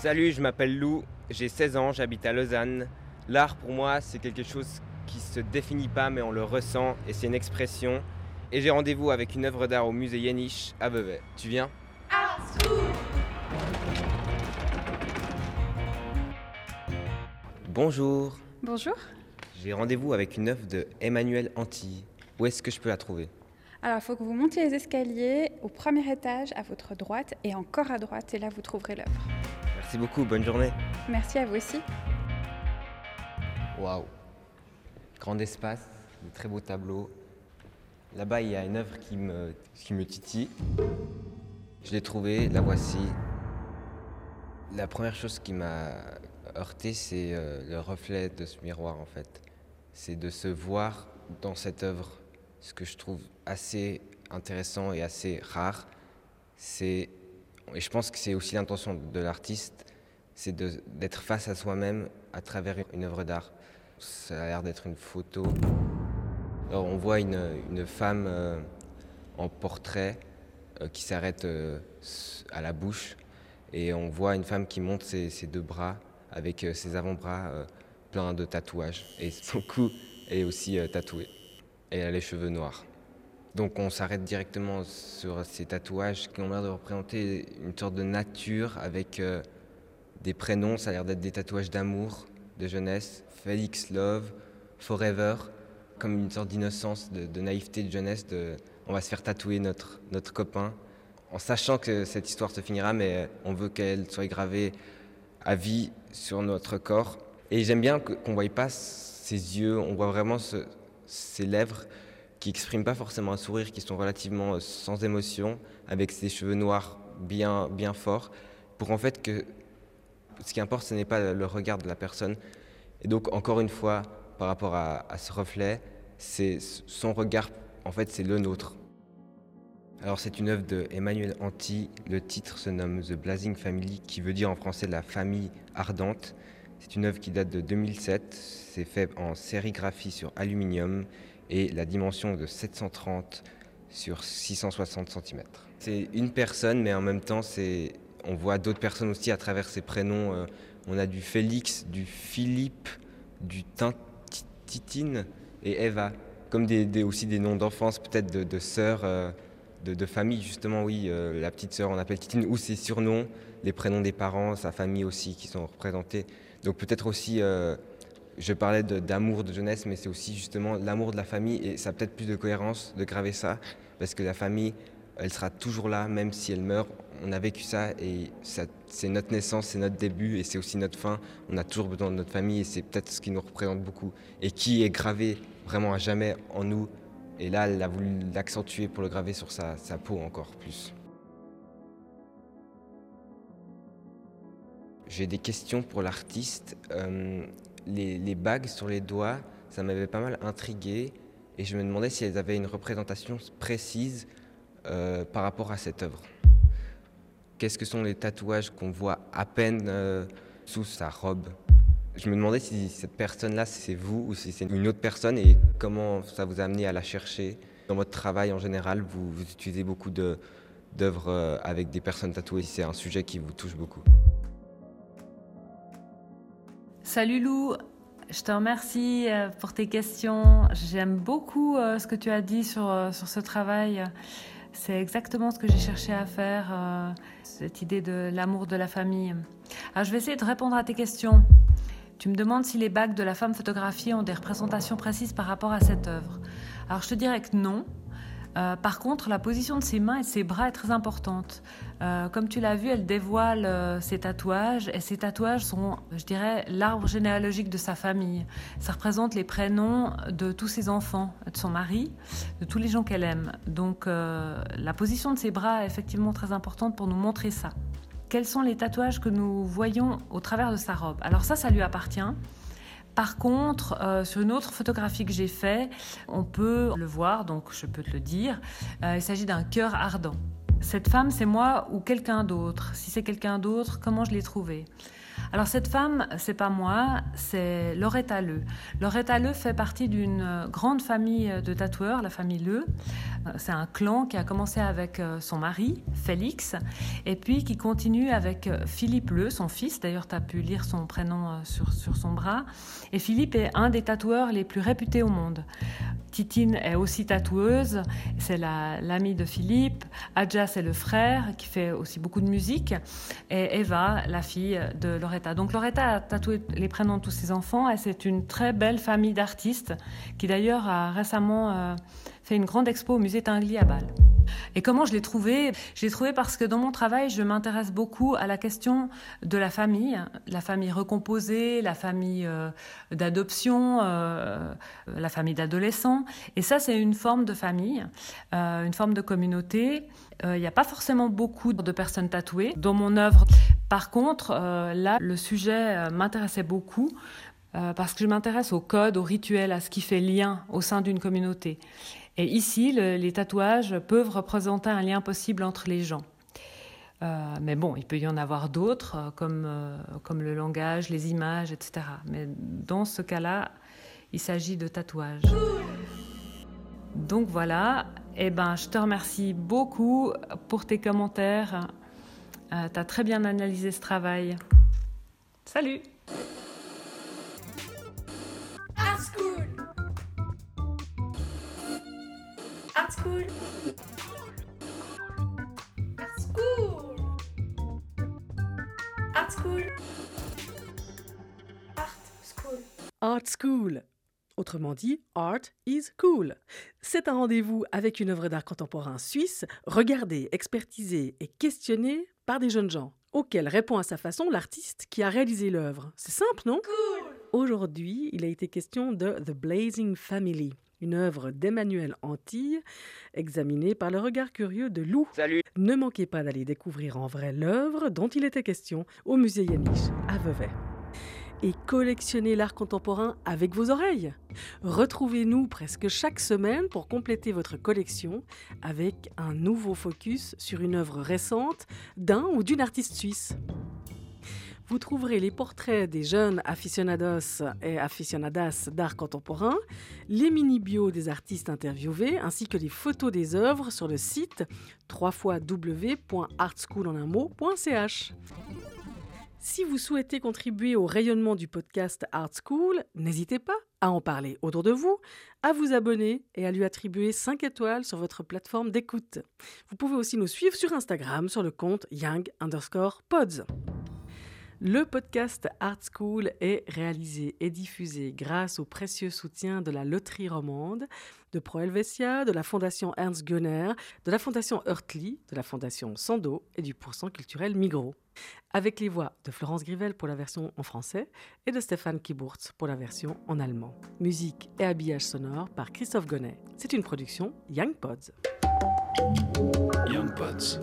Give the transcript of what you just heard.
Salut, je m'appelle Lou, j'ai 16 ans, j'habite à Lausanne. L'art pour moi, c'est quelque chose qui se définit pas mais on le ressent et c'est une expression. Et j'ai rendez-vous avec une œuvre d'art au musée Yeniche à Vevey. Tu viens? Bonjour. Bonjour. J'ai rendez-vous avec une œuvre de Emmanuel Antilly. Où est-ce que je peux la trouver? Alors, il faut que vous montiez les escaliers au premier étage à votre droite et encore à droite, et là vous trouverez l'œuvre. Merci beaucoup, bonne journée. Merci à vous aussi. Waouh. Grand espace, de très beaux tableaux. Là-bas, il y a une œuvre qui me, qui me titille. Je l'ai trouvée, la voici. La première chose qui m'a heurté, c'est euh, le reflet de ce miroir, en fait. C'est de se voir dans cette œuvre. Ce que je trouve assez intéressant et assez rare, c'est et je pense que c'est aussi l'intention de l'artiste, c'est d'être face à soi-même à travers une œuvre d'art. Ça a l'air d'être une photo. On voit une, femme euh, en portrait euh, qui s'arrête à la bouche et on voit une femme qui monte ses deux bras avec ses avant-bras pleins de tatouages et son cou est aussi tatoué. Et elle a les cheveux noirs. Donc on s'arrête directement sur ces tatouages qui ont l'air de représenter une sorte de nature avec euh, des prénoms, ça a l'air d'être des tatouages d'amour, de jeunesse, Felix Love, Forever, comme une sorte d'innocence, de, naïveté de jeunesse, on va se faire tatouer notre copain, en sachant que cette histoire se finira, mais on veut qu'elle soit gravée à vie sur notre corps. Et j'aime bien qu'on ne voie pas ses yeux, on voit vraiment ses lèvres qui n'expriment pas forcément un sourire, qui sont relativement euh, sans émotion, avec ses cheveux noirs bien, bien forts, pour en fait que ce qui importe, ce n'est pas le regard de la personne. Et donc, encore une fois, par rapport à, ce reflet, c'est son regard, en fait, c'est le nôtre. Alors, c'est une œuvre de Emmanuel Anti. Le titre se nomme The Blazing Family, qui veut dire en français la famille ardente. C'est une œuvre qui date de 2007. C'est fait en sérigraphie sur aluminium et la dimension de 730 sur 660 cm. C'est une personne, mais en même temps, c'est, on voit d'autres personnes aussi à travers ces prénoms. Euh, on a du Félix, du Philippe, du Titine et Eva, comme aussi des noms d'enfance, peut-être de, sœurs, euh, de, famille, justement, oui. Euh, la petite sœur, on appelle Titine, ou ses surnoms, les prénoms des parents, sa famille aussi, qui sont représentés. Donc peut-être aussi je parlais d'amour de, jeunesse, mais c'est aussi justement l'amour de la famille et ça a peut-être plus de cohérence de graver ça parce que la famille, elle sera toujours là, même si elle meurt. On a vécu ça et c'est notre naissance, c'est notre début et c'est aussi notre fin. On a toujours besoin de notre famille et c'est peut-être ce qui nous représente beaucoup et qui est gravé vraiment à jamais en nous. Et là, elle a voulu l'accentuer pour le graver sur sa, peau encore plus. J'ai des questions pour l'artiste. Euh, les, bagues sur les doigts, ça m'avait pas mal intrigué et je me demandais si elles avaient une représentation précise euh, par rapport à cette œuvre. Qu'est-ce que sont les tatouages qu'on voit à peine euh, sous sa robe? Je me demandais si cette personne-là, c'est vous ou si c'est une autre personne et comment ça vous a amené à la chercher. Dans votre travail en général, vous, utilisez beaucoup d'œuvres euh, avec des personnes tatouées, c'est un sujet qui vous touche beaucoup. Salut Lou, je te remercie euh, pour tes questions. J'aime beaucoup euh, ce que tu as dit sur, sur ce travail. C'est exactement ce que j'ai cherché à faire, cette idée de l'amour de la famille. Alors je vais essayer de répondre à tes questions. Tu me demandes si les bagues de la femme photographiée ont des représentations précises par rapport à cette œuvre. Alors je te dirais que non. Euh, par contre, la position de ses mains et de ses bras est très importante. Euh, comme tu l'as vu, elle dévoile euh, ses tatouages et ses tatouages sont, je dirais, l'arbre généalogique de sa famille. Ça représente les prénoms de tous ses enfants, de son mari, de tous les gens qu'elle aime. Donc la position de ses bras est effectivement très importante pour nous montrer ça. Quels sont les tatouages que nous voyons au travers de sa robe Alors ça, ça lui appartient. Par contre, euh, sur une autre photographie que j'ai faite, on peut le voir, donc je peux te le dire. Euh, il s'agit d'un cœur ardent. Cette femme, c'est moi ou quelqu'un d'autre? Si c'est quelqu'un d'autre, comment je l'ai trouvé Alors cette femme, c'est pas moi, c'est Loretta Leu. Loretta Leu fait partie d'une grande famille de tatoueurs, la famille Leu. C'est un clan qui a commencé avec son mari, Félix, et puis qui continue avec Philippe Leu, son fils. D'ailleurs, tu as pu lire son prénom sur, sur son bras. Et Philippe est un des tatoueurs les plus réputés au monde. Titine est aussi tatoueuse, c'est l'amie de Philippe. Adja, c'est le frère qui fait aussi beaucoup de musique. Et Eva, la fille de Loretta. Donc Loretta a tatoué les prénoms de tous ses enfants et c'est une très belle famille d'artistes qui d'ailleurs a récemment euh, fait une grande expo au musée Tinguely à Bâle. Et comment je l'ai trouvé? Je l'ai trouvé parce que dans mon travail, je m'intéresse beaucoup à la question de la famille, la famille recomposée, la famille euh, d'adoption, euh, la famille d'adolescents. Et ça, c'est une forme de famille, euh, une forme de communauté. Il n'y a pas forcément beaucoup de personnes tatouées dans mon œuvre. Par contre, là, le sujet m'intéressait beaucoup parce que je m'intéresse au code, au rituel, à ce qui fait lien au sein d'une communauté. Et ici, les tatouages peuvent représenter un lien possible entre les gens. Euh, mais bon, il peut y en avoir d'autres, euh, comme, euh, comme le langage, les images, etc. Mais dans ce cas-là, il s'agit de tatouages. Donc voilà, eh ben, je te remercie beaucoup pour tes commentaires. tu as très bien analysé ce travail. Salut School. Art School. Art School. Art School. Art School. Autrement dit, Art is Cool. C'est un rendez-vous avec une œuvre d'art contemporain suisse, regardée, expertisée et questionnée par des jeunes gens, auxquels répond à sa façon l'artiste qui a réalisé l'œuvre. C'est simple, non? Cool. Aujourd'hui, il a été question de The Blazing Family, une œuvre d'Emmanuel Antille, examinée par le regard curieux de Lou. Salut Ne manquez pas d'aller découvrir en vrai l'œuvre dont il était question au musée Yaniche à Vevey. Et collectionnez l'art contemporain avec vos oreilles. Retrouvez-nous presque chaque semaine pour compléter votre collection avec un nouveau focus sur une œuvre récente d'un ou d'une artiste suisse. Vous trouverez les portraits des jeunes aficionados et aficionadas d'art contemporain, les mini-bios des artistes interviewés, ainsi que les photos des œuvres sur le site www.artschoolonunmot.ch. Si vous souhaitez contribuer au rayonnement du podcast Art School, n'hésitez pas à en parler autour de vous, à vous abonner et à lui attribuer 5 étoiles sur votre plateforme d'écoute. Vous pouvez aussi nous suivre sur Instagram sur le compte young underscore pods. Le podcast Art School est réalisé et diffusé grâce au précieux soutien de la Loterie Romande, de Pro Helvetia, de la Fondation Ernst Gunner, de la Fondation Hurtli, de la Fondation Sando et du Pourcent culturel Migros. Avec les voix de Florence Grivel pour la version en français et de Stéphane Kiburtz pour la version en allemand. Musique et habillage sonore par Christophe Gonnet. C'est une production Young Pods. Young Pods.